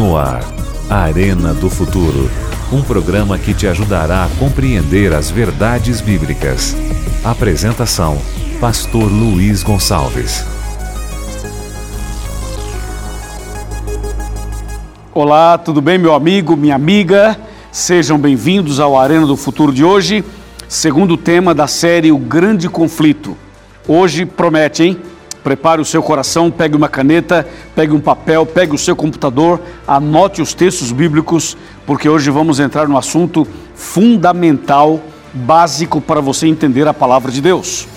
No ar, Arena do Futuro. Um programa que te ajudará a compreender as verdades bíblicas. Apresentação: Pastor Luiz Gonçalves. Olá, tudo bem, meu amigo, minha amiga? Sejam bem-vindos ao Arena do Futuro de hoje, segundo tema da série O Grande Conflito. Hoje promete, hein? Prepare o seu coração, pegue uma caneta, pegue um papel, pegue o seu computador, anote os textos bíblicos, porque hoje vamos entrar no assunto fundamental, básico para você entender a palavra de Deus.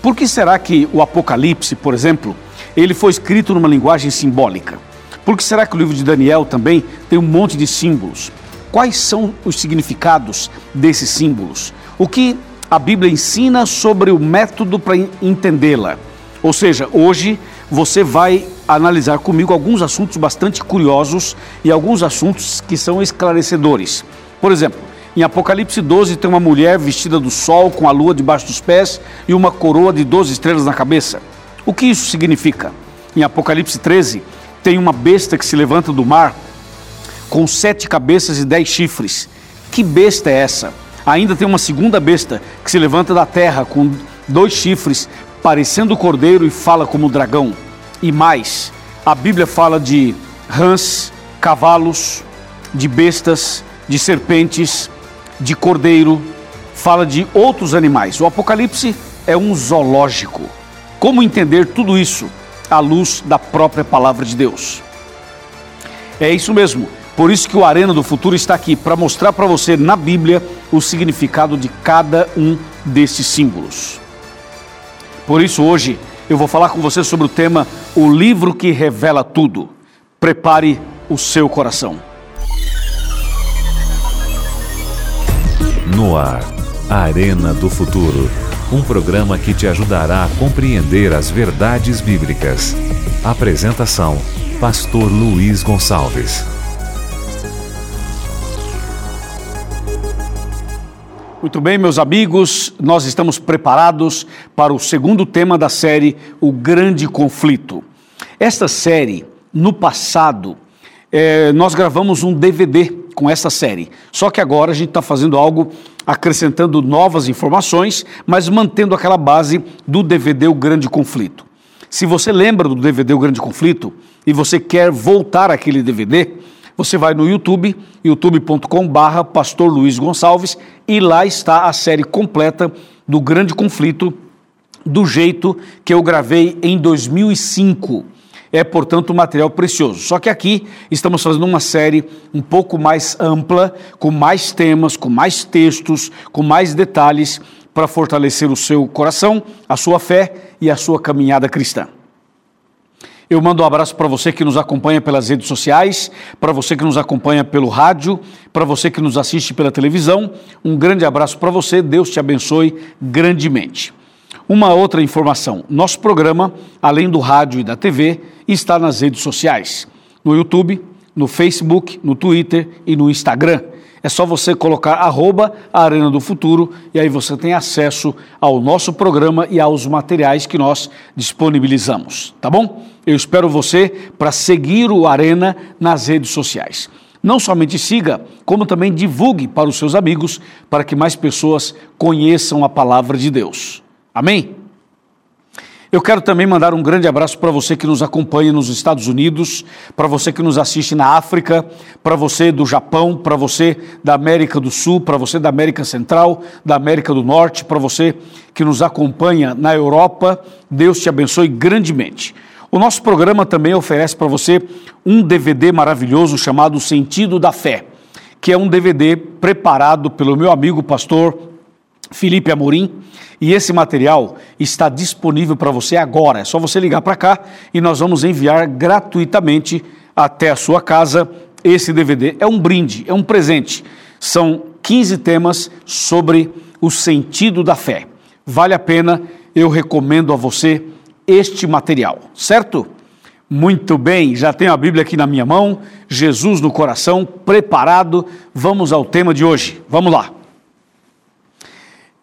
Por que será que o Apocalipse, por exemplo, ele foi escrito numa linguagem simbólica? Por que será que o livro de Daniel também tem um monte de símbolos? Quais são os significados desses símbolos? O que a Bíblia ensina sobre o método para entendê-la. Ou seja, hoje você vai analisar comigo alguns assuntos bastante curiosos e alguns assuntos que são esclarecedores. Por exemplo, em Apocalipse 12 tem uma mulher vestida do sol com a lua debaixo dos pés e uma coroa de 12 estrelas na cabeça. O que isso significa? Em Apocalipse 13 tem uma besta que se levanta do mar com sete cabeças e dez chifres. Que besta é essa? Ainda tem uma segunda besta que se levanta da terra com dois chifres, parecendo cordeiro e fala como dragão. E mais, a Bíblia fala de rãs, cavalos, de bestas, de serpentes, de cordeiro, fala de outros animais. O Apocalipse é um zoológico. Como entender tudo isso à luz da própria palavra de Deus? É isso mesmo. Por isso que o Arena do Futuro está aqui para mostrar para você na Bíblia o significado de cada um desses símbolos. Por isso hoje eu vou falar com você sobre o tema O livro que revela tudo. Prepare o seu coração. No ar, Arena do Futuro. Um programa que te ajudará a compreender as verdades bíblicas. Apresentação: Pastor Luiz Gonçalves. Muito bem, meus amigos, nós estamos preparados para o segundo tema da série, O Grande Conflito. Esta série, no passado, é, nós gravamos um DVD com essa série, só que agora a gente está fazendo algo acrescentando novas informações, mas mantendo aquela base do DVD O Grande Conflito. Se você lembra do DVD O Grande Conflito e você quer voltar àquele DVD, você vai no YouTube, youtube.com/barra Pastor Luiz Gonçalves, e lá está a série completa do Grande Conflito, do jeito que eu gravei em 2005. É, portanto, um material precioso. Só que aqui estamos fazendo uma série um pouco mais ampla, com mais temas, com mais textos, com mais detalhes, para fortalecer o seu coração, a sua fé e a sua caminhada cristã. Eu mando um abraço para você que nos acompanha pelas redes sociais, para você que nos acompanha pelo rádio, para você que nos assiste pela televisão. Um grande abraço para você, Deus te abençoe grandemente. Uma outra informação: nosso programa, além do rádio e da TV, está nas redes sociais, no YouTube, no Facebook, no Twitter e no Instagram. É só você colocar arroba Arena do Futuro e aí você tem acesso ao nosso programa e aos materiais que nós disponibilizamos, tá bom? Eu espero você para seguir o Arena nas redes sociais. Não somente siga, como também divulgue para os seus amigos, para que mais pessoas conheçam a palavra de Deus. Amém? Eu quero também mandar um grande abraço para você que nos acompanha nos Estados Unidos, para você que nos assiste na África, para você do Japão, para você da América do Sul, para você da América Central, da América do Norte, para você que nos acompanha na Europa. Deus te abençoe grandemente. O nosso programa também oferece para você um DVD maravilhoso chamado Sentido da Fé, que é um DVD preparado pelo meu amigo pastor Felipe Amorim e esse material está disponível para você agora. É só você ligar para cá e nós vamos enviar gratuitamente até a sua casa esse DVD. É um brinde, é um presente. São 15 temas sobre o sentido da fé. Vale a pena, eu recomendo a você este material, certo? Muito bem, já tenho a Bíblia aqui na minha mão, Jesus no coração, preparado. Vamos ao tema de hoje. Vamos lá.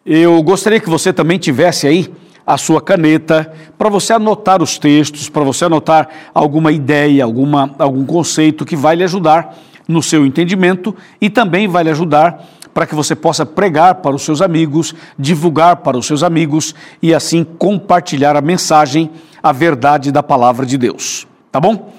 Eu gostaria que você também tivesse aí a sua caneta para você anotar os textos, para você anotar alguma ideia, alguma, algum conceito que vai lhe ajudar no seu entendimento e também vai lhe ajudar para que você possa pregar para os seus amigos, divulgar para os seus amigos e assim compartilhar a mensagem, a verdade da palavra de Deus. Tá bom?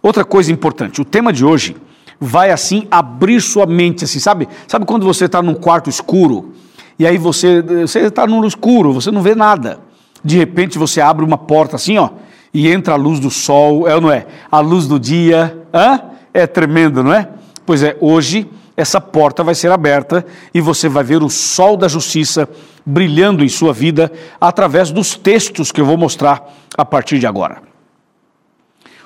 Outra coisa importante, o tema de hoje vai assim abrir sua mente, assim, sabe? Sabe quando você está num quarto escuro e aí você está no escuro, você não vê nada. De repente você abre uma porta assim, ó, e entra a luz do sol, é ou não é? A luz do dia, hã? É tremendo, não é? Pois é, hoje essa porta vai ser aberta e você vai ver o sol da justiça brilhando em sua vida através dos textos que eu vou mostrar a partir de agora.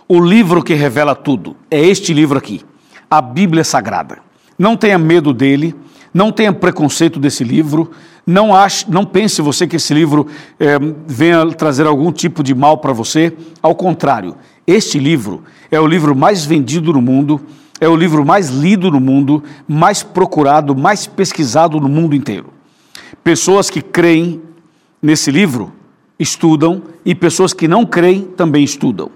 O livro que revela tudo é este livro aqui, a Bíblia Sagrada. Não tenha medo dele, não tenha preconceito desse livro, não, ache, não pense você que esse livro é, venha trazer algum tipo de mal para você. Ao contrário, este livro é o livro mais vendido no mundo é o livro mais lido no mundo, mais procurado, mais pesquisado no mundo inteiro. Pessoas que creem nesse livro estudam e pessoas que não creem também estudam.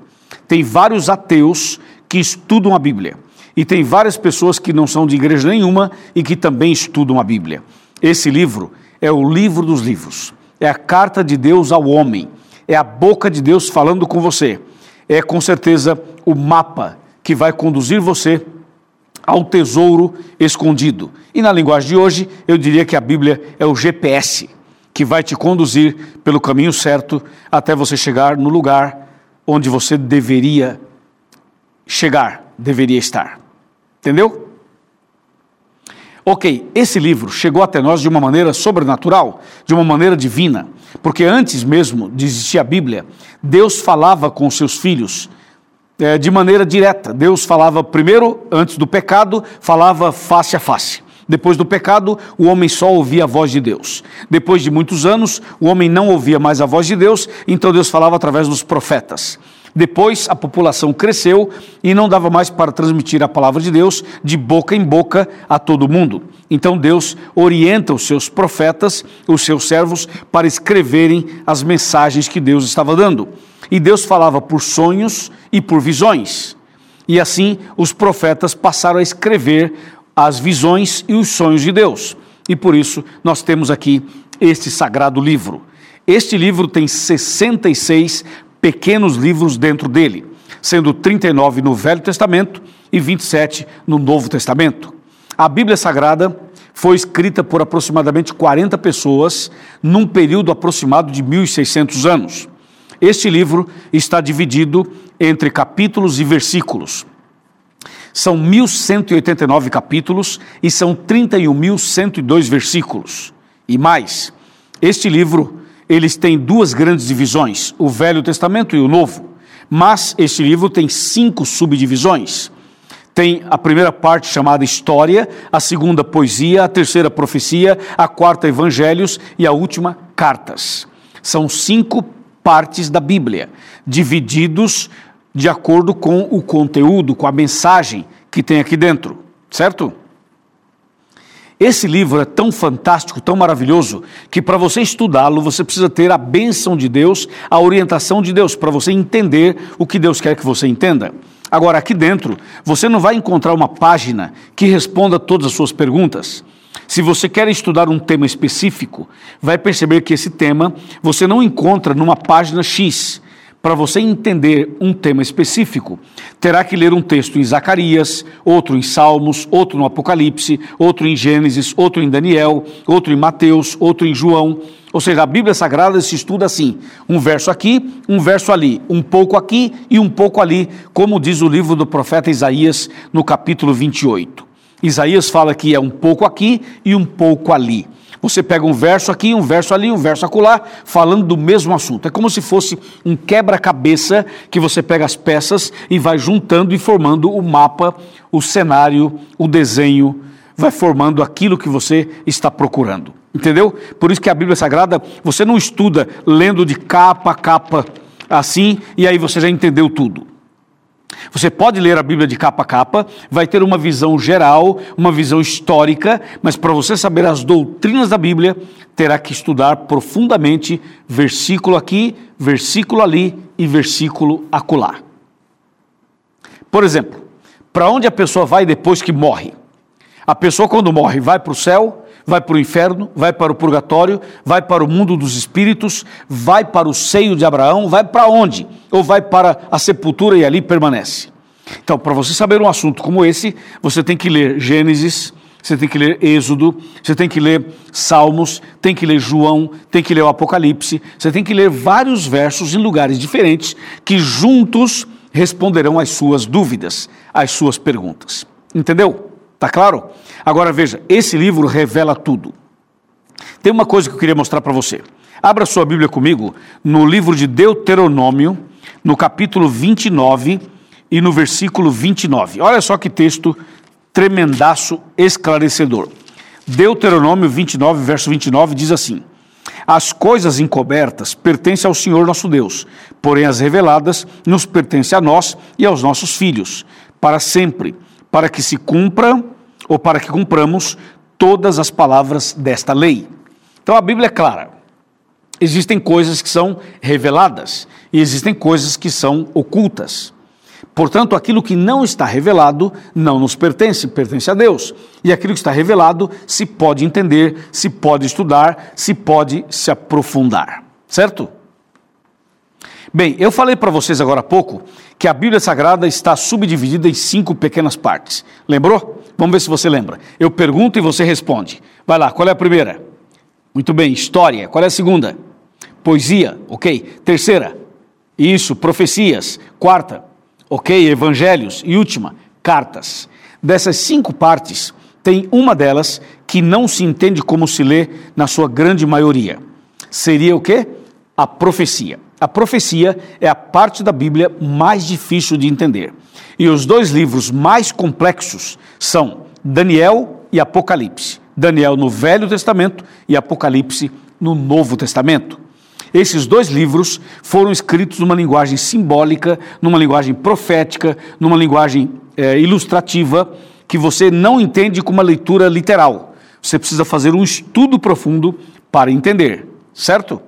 Tem vários ateus que estudam a Bíblia e tem várias pessoas que não são de igreja nenhuma e que também estudam a Bíblia. Esse livro é o livro dos livros, é a carta de Deus ao homem, é a boca de Deus falando com você, é com certeza o mapa que vai conduzir você ao tesouro escondido. E na linguagem de hoje, eu diria que a Bíblia é o GPS que vai te conduzir pelo caminho certo até você chegar no lugar onde você deveria chegar, deveria estar. Entendeu? Ok, esse livro chegou até nós de uma maneira sobrenatural, de uma maneira divina, porque antes mesmo de existir a Bíblia, Deus falava com seus filhos é, de maneira direta. Deus falava primeiro, antes do pecado, falava face a face. Depois do pecado, o homem só ouvia a voz de Deus. Depois de muitos anos, o homem não ouvia mais a voz de Deus, então Deus falava através dos profetas. Depois a população cresceu e não dava mais para transmitir a palavra de Deus de boca em boca a todo mundo. Então Deus orienta os seus profetas, os seus servos, para escreverem as mensagens que Deus estava dando. E Deus falava por sonhos e por visões. E assim os profetas passaram a escrever as visões e os sonhos de Deus. E por isso nós temos aqui este sagrado livro. Este livro tem 66 pequenos livros dentro dele, sendo 39 no Velho Testamento e 27 no Novo Testamento. A Bíblia Sagrada foi escrita por aproximadamente 40 pessoas num período aproximado de 1600 anos. Este livro está dividido entre capítulos e versículos. São 1189 capítulos e são 31.102 versículos. E mais, este livro, eles têm duas grandes divisões, o Velho Testamento e o Novo. Mas este livro tem cinco subdivisões. Tem a primeira parte chamada História, a segunda Poesia, a terceira Profecia, a quarta Evangelhos e a última Cartas. São cinco partes da Bíblia, divididos de acordo com o conteúdo, com a mensagem que tem aqui dentro, certo? Esse livro é tão fantástico, tão maravilhoso, que para você estudá-lo, você precisa ter a bênção de Deus, a orientação de Deus, para você entender o que Deus quer que você entenda. Agora, aqui dentro, você não vai encontrar uma página que responda todas as suas perguntas. Se você quer estudar um tema específico, vai perceber que esse tema você não encontra numa página X. Para você entender um tema específico, terá que ler um texto em Zacarias, outro em Salmos, outro no Apocalipse, outro em Gênesis, outro em Daniel, outro em Mateus, outro em João. Ou seja, a Bíblia Sagrada se estuda assim: um verso aqui, um verso ali, um pouco aqui e um pouco ali, como diz o livro do profeta Isaías no capítulo 28. Isaías fala que é um pouco aqui e um pouco ali. Você pega um verso aqui, um verso ali, um verso acolá, falando do mesmo assunto. É como se fosse um quebra-cabeça que você pega as peças e vai juntando e formando o mapa, o cenário, o desenho, vai formando aquilo que você está procurando. Entendeu? Por isso que a Bíblia Sagrada, você não estuda lendo de capa a capa assim e aí você já entendeu tudo. Você pode ler a Bíblia de capa a capa, vai ter uma visão geral, uma visão histórica, mas para você saber as doutrinas da Bíblia, terá que estudar profundamente versículo aqui, versículo ali e versículo acolá. Por exemplo, para onde a pessoa vai depois que morre? A pessoa, quando morre, vai para o céu, vai para o inferno, vai para o purgatório, vai para o mundo dos espíritos, vai para o seio de Abraão, vai para onde? Ou vai para a sepultura e ali permanece? Então, para você saber um assunto como esse, você tem que ler Gênesis, você tem que ler Êxodo, você tem que ler Salmos, tem que ler João, tem que ler o Apocalipse, você tem que ler vários versos em lugares diferentes que juntos responderão às suas dúvidas, às suas perguntas. Entendeu? Tá claro? Agora veja, esse livro revela tudo. Tem uma coisa que eu queria mostrar para você. Abra sua Bíblia comigo no livro de Deuteronômio, no capítulo 29 e no versículo 29. Olha só que texto tremendaço, esclarecedor. Deuteronômio 29, verso 29 diz assim: As coisas encobertas pertencem ao Senhor nosso Deus, porém as reveladas nos pertencem a nós e aos nossos filhos, para sempre, para que se cumpra ou para que cumpramos todas as palavras desta lei. Então a Bíblia é clara. Existem coisas que são reveladas e existem coisas que são ocultas. Portanto, aquilo que não está revelado não nos pertence, pertence a Deus. E aquilo que está revelado se pode entender, se pode estudar, se pode se aprofundar. Certo? Bem, eu falei para vocês agora há pouco que a Bíblia Sagrada está subdividida em cinco pequenas partes. Lembrou? Vamos ver se você lembra. Eu pergunto e você responde. Vai lá, qual é a primeira? Muito bem, história. Qual é a segunda? Poesia, ok. Terceira, isso, profecias. Quarta, Ok? Evangelhos. E última, cartas. Dessas cinco partes, tem uma delas que não se entende como se lê na sua grande maioria. Seria o quê? A profecia. A profecia é a parte da Bíblia mais difícil de entender. E os dois livros mais complexos são Daniel e Apocalipse. Daniel no Velho Testamento e Apocalipse no Novo Testamento. Esses dois livros foram escritos numa linguagem simbólica, numa linguagem profética, numa linguagem é, ilustrativa, que você não entende com uma leitura literal. Você precisa fazer um estudo profundo para entender, certo?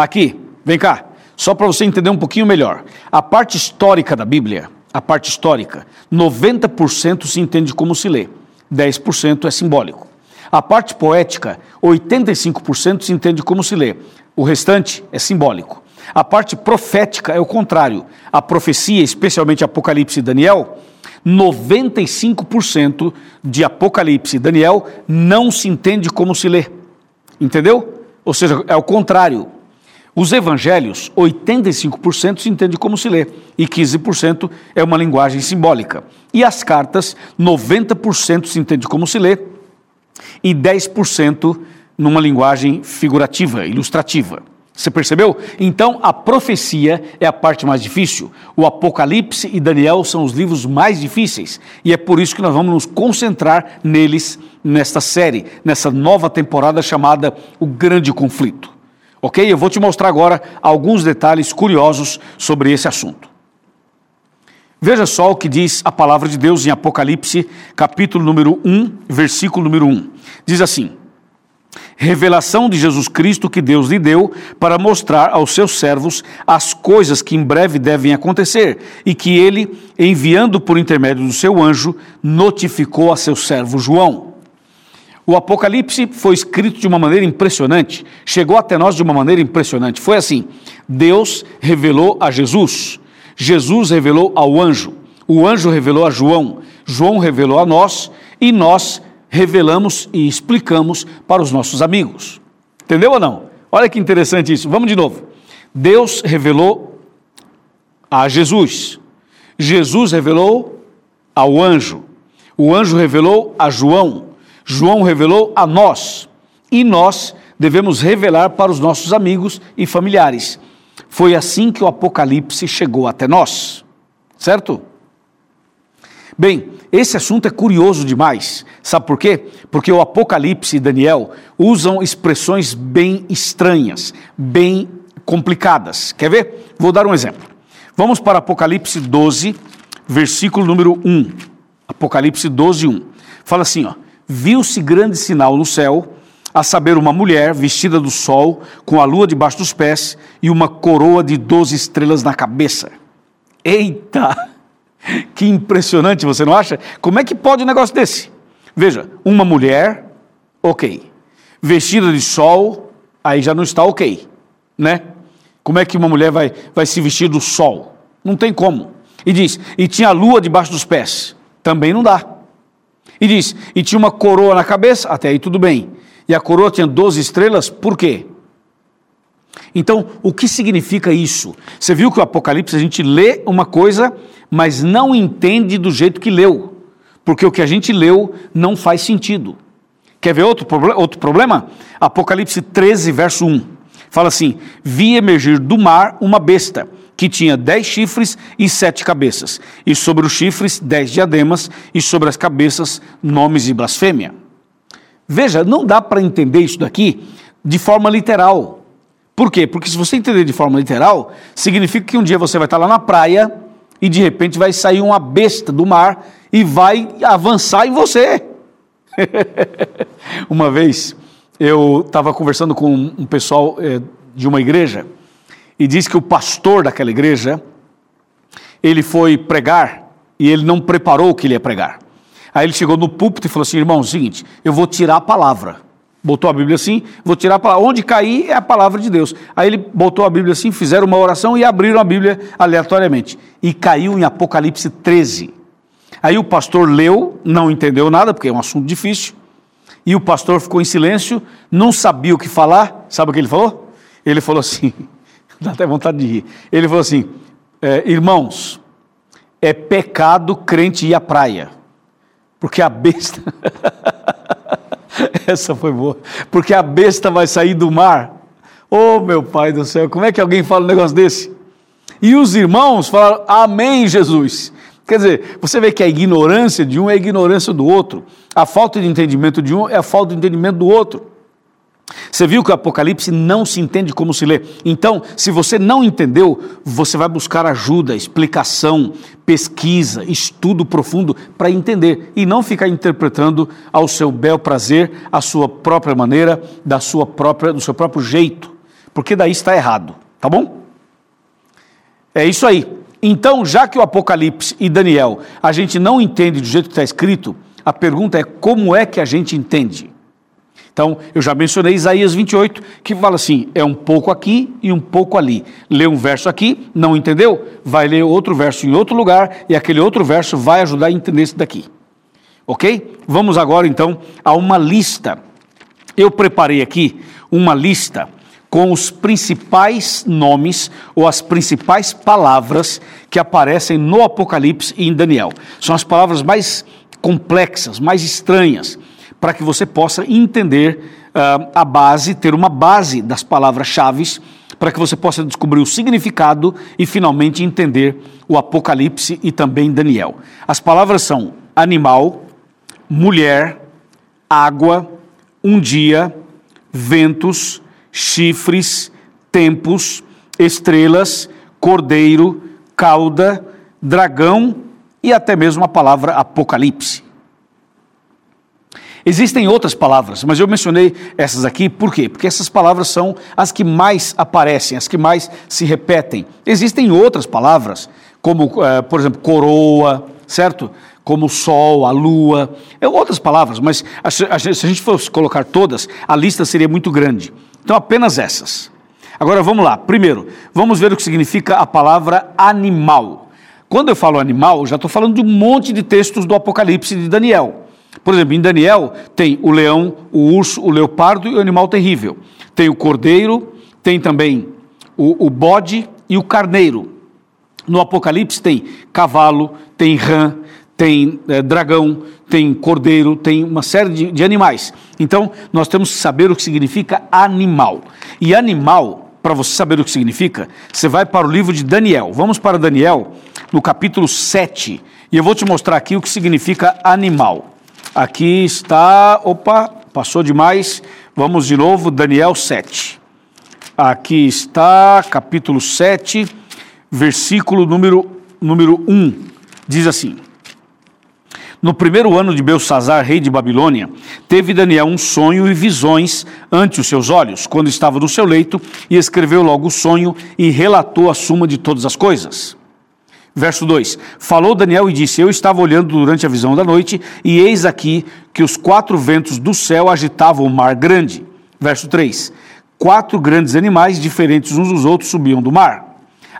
Aqui, vem cá, só para você entender um pouquinho melhor. A parte histórica da Bíblia, a parte histórica, 90% se entende como se lê, 10% é simbólico. A parte poética, 85% se entende como se lê, o restante é simbólico. A parte profética é o contrário. A profecia, especialmente Apocalipse e Daniel, 95% de Apocalipse e Daniel não se entende como se lê. Entendeu? Ou seja, é o contrário. Os evangelhos, 85% se entende como se lê e 15% é uma linguagem simbólica. E as cartas, 90% se entende como se lê e 10% numa linguagem figurativa, ilustrativa. Você percebeu? Então, a profecia é a parte mais difícil. O Apocalipse e Daniel são os livros mais difíceis. E é por isso que nós vamos nos concentrar neles nesta série, nessa nova temporada chamada O Grande Conflito. Ok? Eu vou te mostrar agora alguns detalhes curiosos sobre esse assunto. Veja só o que diz a palavra de Deus em Apocalipse, capítulo número 1, versículo número 1. Diz assim: Revelação de Jesus Cristo que Deus lhe deu para mostrar aos seus servos as coisas que em breve devem acontecer e que ele, enviando por intermédio do seu anjo, notificou a seu servo João. O Apocalipse foi escrito de uma maneira impressionante, chegou até nós de uma maneira impressionante. Foi assim: Deus revelou a Jesus. Jesus revelou ao anjo, o anjo revelou a João, João revelou a nós e nós revelamos e explicamos para os nossos amigos. Entendeu ou não? Olha que interessante isso. Vamos de novo. Deus revelou a Jesus. Jesus revelou ao anjo. O anjo revelou a João. João revelou a nós. E nós devemos revelar para os nossos amigos e familiares. Foi assim que o Apocalipse chegou até nós, certo? Bem, esse assunto é curioso demais. Sabe por quê? Porque o Apocalipse e Daniel usam expressões bem estranhas, bem complicadas. Quer ver? Vou dar um exemplo. Vamos para Apocalipse 12, versículo número 1. Apocalipse 12, 1. Fala assim, ó. Viu-se grande sinal no céu, a saber, uma mulher vestida do sol, com a lua debaixo dos pés e uma coroa de doze estrelas na cabeça. Eita! Que impressionante, você não acha? Como é que pode um negócio desse? Veja, uma mulher, ok. Vestida de sol, aí já não está ok, né? Como é que uma mulher vai, vai se vestir do sol? Não tem como. E diz, e tinha a lua debaixo dos pés. Também não dá. E diz, e tinha uma coroa na cabeça, até aí tudo bem. E a coroa tinha 12 estrelas, por quê? Então, o que significa isso? Você viu que o Apocalipse a gente lê uma coisa, mas não entende do jeito que leu, porque o que a gente leu não faz sentido. Quer ver outro, outro problema? Apocalipse 13, verso 1. Fala assim: Vi emergir do mar uma besta que tinha dez chifres e sete cabeças, e sobre os chifres dez diademas, e sobre as cabeças nomes de blasfêmia. Veja, não dá para entender isso daqui de forma literal. Por quê? Porque se você entender de forma literal, significa que um dia você vai estar lá na praia e de repente vai sair uma besta do mar e vai avançar em você. uma vez eu estava conversando com um pessoal é, de uma igreja e diz que o pastor daquela igreja, ele foi pregar e ele não preparou o que ele ia pregar. Aí ele chegou no púlpito e falou assim: irmão, seguinte, eu vou tirar a palavra. Botou a Bíblia assim, vou tirar a palavra. Onde cair é a palavra de Deus. Aí ele botou a Bíblia assim, fizeram uma oração e abriram a Bíblia aleatoriamente. E caiu em Apocalipse 13. Aí o pastor leu, não entendeu nada, porque é um assunto difícil. E o pastor ficou em silêncio, não sabia o que falar. Sabe o que ele falou? Ele falou assim: dá até vontade de rir. Ele falou assim: é, irmãos, é pecado crente ir à praia, porque a besta. Essa foi boa. Porque a besta vai sair do mar. Oh, meu pai do céu, como é que alguém fala um negócio desse? E os irmãos falaram: Amém, Jesus. Quer dizer, você vê que a ignorância de um é a ignorância do outro, a falta de entendimento de um é a falta de entendimento do outro. Você viu que o Apocalipse não se entende como se lê. Então, se você não entendeu, você vai buscar ajuda, explicação, pesquisa, estudo profundo para entender e não ficar interpretando ao seu bel prazer, à sua própria maneira, da sua própria, do seu próprio jeito, porque daí está errado, tá bom? É isso aí. Então, já que o Apocalipse e Daniel a gente não entende do jeito que está escrito, a pergunta é como é que a gente entende? Então, eu já mencionei Isaías 28, que fala assim: é um pouco aqui e um pouco ali. Lê um verso aqui, não entendeu? Vai ler outro verso em outro lugar, e aquele outro verso vai ajudar a entender isso daqui. Ok? Vamos agora então a uma lista. Eu preparei aqui uma lista com os principais nomes ou as principais palavras que aparecem no Apocalipse e em Daniel. São as palavras mais complexas, mais estranhas para que você possa entender uh, a base, ter uma base das palavras-chave, para que você possa descobrir o significado e finalmente entender o Apocalipse e também Daniel. As palavras são animal, mulher, água, um dia, ventos, chifres, tempos, estrelas, cordeiro, cauda, dragão e até mesmo a palavra Apocalipse. Existem outras palavras, mas eu mencionei essas aqui por quê? Porque essas palavras são as que mais aparecem, as que mais se repetem. Existem outras palavras, como, uh, por exemplo, coroa, certo? Como o sol, a lua, é outras palavras, mas se a gente fosse colocar todas, a lista seria muito grande. Então, apenas essas. Agora vamos lá. Primeiro, vamos ver o que significa a palavra animal. Quando eu falo animal, já estou falando de um monte de textos do Apocalipse de Daniel. Por exemplo, em Daniel tem o leão, o urso, o leopardo e o animal terrível. Tem o cordeiro, tem também o, o bode e o carneiro. No Apocalipse tem cavalo, tem rã, tem é, dragão, tem cordeiro, tem uma série de, de animais. Então, nós temos que saber o que significa animal. E animal, para você saber o que significa, você vai para o livro de Daniel. Vamos para Daniel, no capítulo 7, e eu vou te mostrar aqui o que significa animal. Aqui está, opa, passou demais. Vamos de novo, Daniel 7. Aqui está, capítulo 7, versículo número, número 1. Diz assim: No primeiro ano de Belsazar, rei de Babilônia, teve Daniel um sonho e visões ante os seus olhos, quando estava no seu leito, e escreveu logo o sonho e relatou a suma de todas as coisas. Verso 2: Falou Daniel e disse: Eu estava olhando durante a visão da noite, e eis aqui que os quatro ventos do céu agitavam o mar grande. Verso 3: Quatro grandes animais, diferentes uns dos outros, subiam do mar.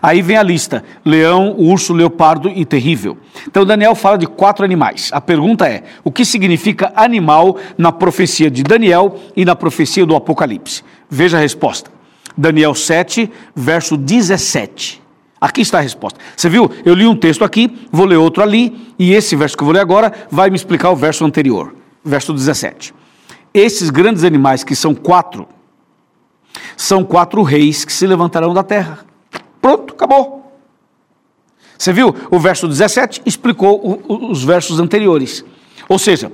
Aí vem a lista: leão, urso, leopardo e terrível. Então Daniel fala de quatro animais. A pergunta é: o que significa animal na profecia de Daniel e na profecia do Apocalipse? Veja a resposta. Daniel 7, verso 17. Aqui está a resposta. Você viu? Eu li um texto aqui, vou ler outro ali, e esse verso que eu vou ler agora vai me explicar o verso anterior, verso 17. Esses grandes animais, que são quatro, são quatro reis que se levantarão da terra. Pronto, acabou. Você viu? O verso 17 explicou o, o, os versos anteriores. Ou seja,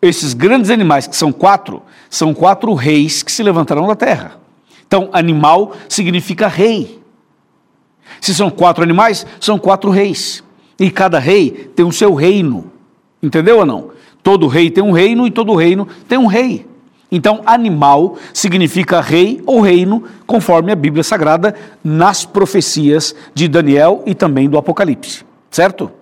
esses grandes animais, que são quatro, são quatro reis que se levantarão da terra. Então, animal significa rei. Se são quatro animais, são quatro reis. E cada rei tem o seu reino. Entendeu ou não? Todo rei tem um reino e todo reino tem um rei. Então, animal significa rei ou reino, conforme a Bíblia Sagrada, nas profecias de Daniel e também do Apocalipse. Certo?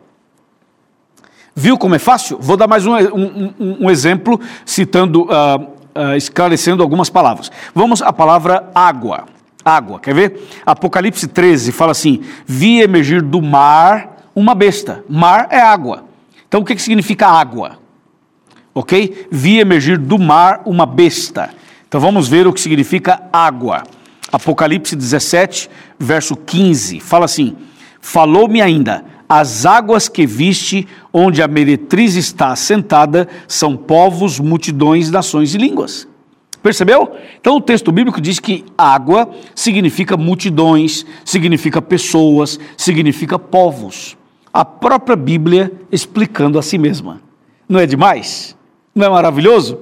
Viu como é fácil? Vou dar mais um, um, um exemplo, citando, uh, uh, esclarecendo algumas palavras. Vamos à palavra água água. Quer ver? Apocalipse 13 fala assim: Vi emergir do mar uma besta. Mar é água. Então o que, que significa água? Ok? Vi emergir do mar uma besta. Então vamos ver o que significa água. Apocalipse 17, verso 15, fala assim: Falou-me ainda, as águas que viste, onde a meretriz está assentada, são povos, multidões, nações e línguas. Percebeu? Então o texto bíblico diz que água significa multidões, significa pessoas, significa povos. A própria Bíblia explicando a si mesma. Não é demais? Não é maravilhoso?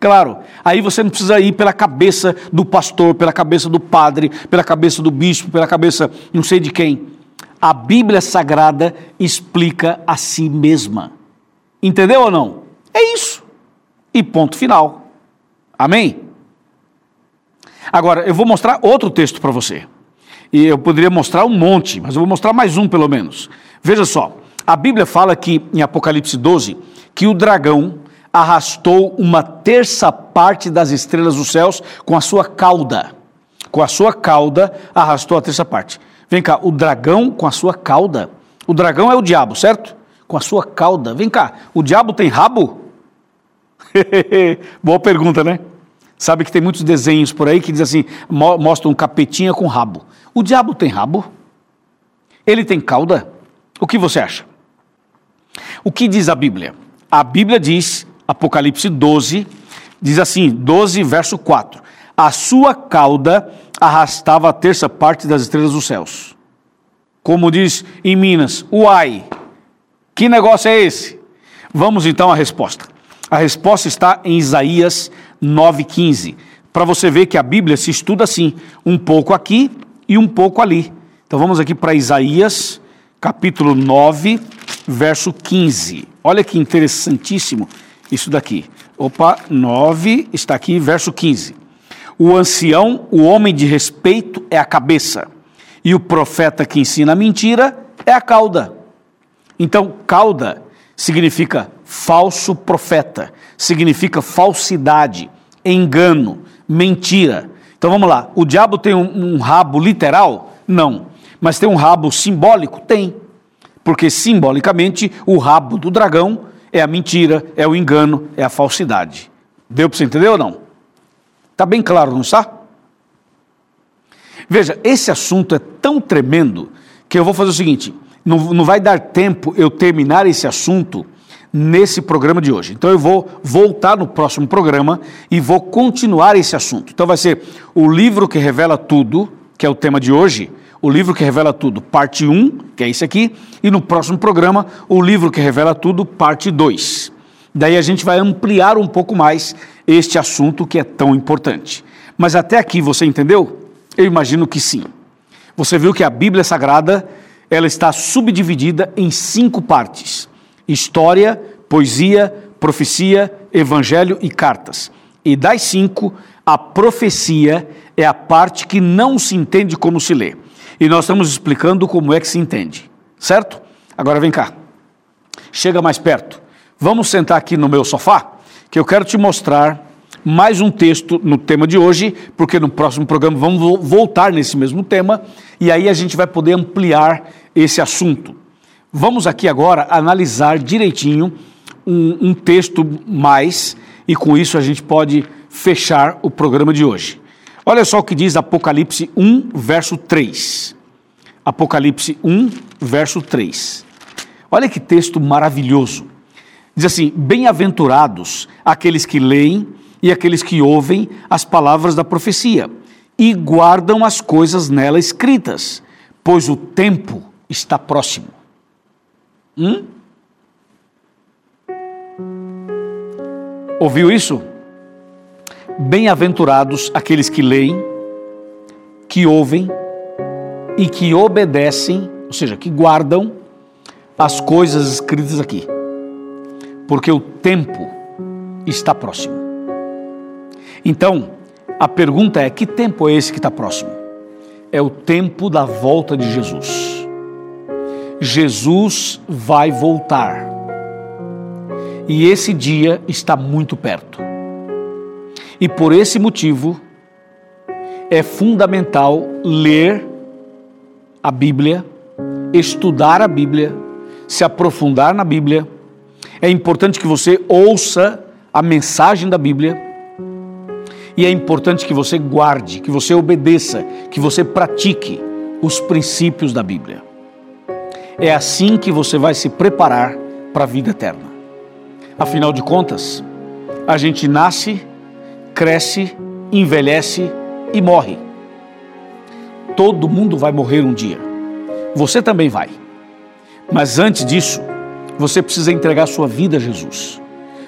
Claro, aí você não precisa ir pela cabeça do pastor, pela cabeça do padre, pela cabeça do bispo, pela cabeça não sei de quem. A Bíblia Sagrada explica a si mesma. Entendeu ou não? É isso. E ponto final. Amém? Agora, eu vou mostrar outro texto para você. E eu poderia mostrar um monte, mas eu vou mostrar mais um pelo menos. Veja só, a Bíblia fala que em Apocalipse 12 que o dragão arrastou uma terça parte das estrelas dos céus com a sua cauda. Com a sua cauda arrastou a terça parte. Vem cá, o dragão com a sua cauda. O dragão é o diabo, certo? Com a sua cauda. Vem cá, o diabo tem rabo? Boa pergunta, né? Sabe que tem muitos desenhos por aí que diz assim, mostram um capetinha com rabo. O diabo tem rabo? Ele tem cauda? O que você acha? O que diz a Bíblia? A Bíblia diz, Apocalipse 12, diz assim, 12 verso 4. A sua cauda arrastava a terça parte das estrelas dos céus. Como diz em Minas, uai, que negócio é esse? Vamos então à resposta. A resposta está em Isaías 9,15. Para você ver que a Bíblia se estuda assim, um pouco aqui e um pouco ali. Então vamos aqui para Isaías, capítulo 9, verso 15. Olha que interessantíssimo isso daqui. Opa, 9 está aqui, verso 15. O ancião, o homem de respeito, é a cabeça, e o profeta que ensina a mentira é a cauda. Então, cauda significa falso profeta, significa falsidade, engano, mentira. Então vamos lá, o diabo tem um, um rabo literal? Não. Mas tem um rabo simbólico? Tem. Porque simbolicamente o rabo do dragão é a mentira, é o engano, é a falsidade. Deu para você entender ou não? Está bem claro, não está? Veja, esse assunto é tão tremendo que eu vou fazer o seguinte: não, não vai dar tempo eu terminar esse assunto nesse programa de hoje. Então eu vou voltar no próximo programa e vou continuar esse assunto. Então vai ser o livro que revela tudo, que é o tema de hoje, o livro que revela tudo, parte 1, que é esse aqui, e no próximo programa, o livro que revela tudo, parte 2. Daí a gente vai ampliar um pouco mais este assunto que é tão importante. Mas até aqui você entendeu? Eu imagino que sim. Você viu que a Bíblia Sagrada ela está subdividida em cinco partes: história, poesia, profecia, evangelho e cartas. E das cinco, a profecia é a parte que não se entende como se lê. E nós estamos explicando como é que se entende, certo? Agora vem cá. Chega mais perto. Vamos sentar aqui no meu sofá, que eu quero te mostrar mais um texto no tema de hoje, porque no próximo programa vamos voltar nesse mesmo tema e aí a gente vai poder ampliar esse assunto. Vamos aqui agora analisar direitinho um, um texto mais e com isso a gente pode fechar o programa de hoje. Olha só o que diz Apocalipse 1, verso 3. Apocalipse 1, verso 3. Olha que texto maravilhoso. Diz assim: Bem-aventurados aqueles que leem e aqueles que ouvem as palavras da profecia e guardam as coisas nela escritas, pois o tempo está próximo. Hum? Ouviu isso? Bem-aventurados aqueles que leem, que ouvem e que obedecem, ou seja, que guardam as coisas escritas aqui, porque o tempo está próximo. Então, a pergunta é: que tempo é esse que está próximo? É o tempo da volta de Jesus. Jesus vai voltar. E esse dia está muito perto. E por esse motivo, é fundamental ler a Bíblia, estudar a Bíblia, se aprofundar na Bíblia. É importante que você ouça a mensagem da Bíblia e é importante que você guarde, que você obedeça, que você pratique os princípios da Bíblia. É assim que você vai se preparar para a vida eterna. Afinal de contas, a gente nasce, cresce, envelhece e morre. Todo mundo vai morrer um dia. Você também vai. Mas antes disso, você precisa entregar sua vida a Jesus.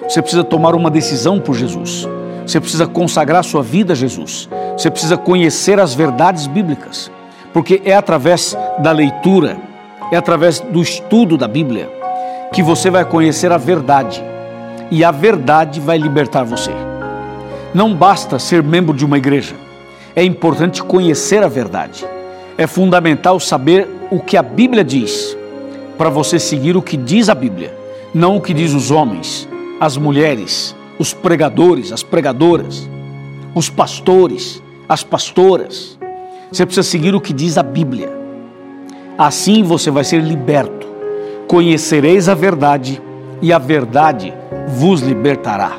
Você precisa tomar uma decisão por Jesus. Você precisa consagrar sua vida a Jesus. Você precisa conhecer as verdades bíblicas, porque é através da leitura, é através do estudo da Bíblia que você vai conhecer a verdade. E a verdade vai libertar você. Não basta ser membro de uma igreja. É importante conhecer a verdade. É fundamental saber o que a Bíblia diz, para você seguir o que diz a Bíblia, não o que diz os homens, as mulheres, os pregadores, as pregadoras, os pastores, as pastoras. Você precisa seguir o que diz a Bíblia. Assim você vai ser liberto. Conhecereis a verdade e a verdade vos libertará.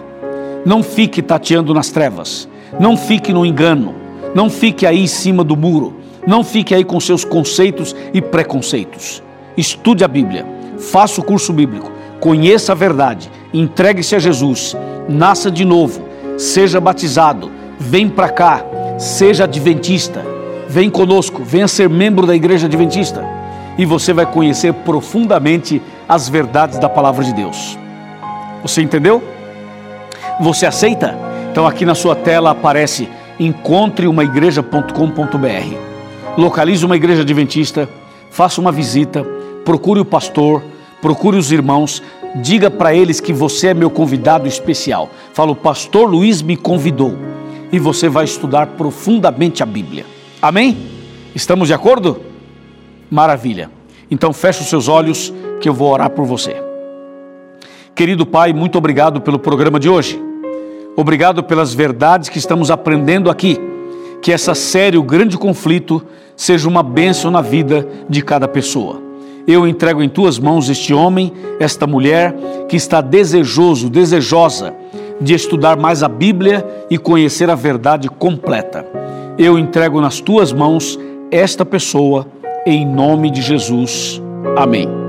Não fique tateando nas trevas. Não fique no engano. Não fique aí em cima do muro. Não fique aí com seus conceitos e preconceitos. Estude a Bíblia. Faça o curso bíblico. Conheça a verdade. Entregue-se a Jesus nasça de novo, seja batizado, vem para cá, seja adventista, vem conosco, venha ser membro da igreja adventista e você vai conhecer profundamente as verdades da palavra de Deus. Você entendeu? Você aceita? Então aqui na sua tela aparece encontreumaigreja.com.br. Localize uma igreja adventista, faça uma visita, procure o pastor, procure os irmãos, diga para eles que você é meu convidado especial. Fala, o pastor Luiz me convidou e você vai estudar profundamente a Bíblia. Amém? Estamos de acordo? Maravilha. Então feche os seus olhos que eu vou orar por você. Querido Pai, muito obrigado pelo programa de hoje. Obrigado pelas verdades que estamos aprendendo aqui. Que essa série, o grande conflito, seja uma bênção na vida de cada pessoa eu entrego em tuas mãos este homem, esta mulher que está desejoso, desejosa de estudar mais a Bíblia e conhecer a verdade completa. Eu entrego nas tuas mãos esta pessoa, em nome de Jesus. Amém.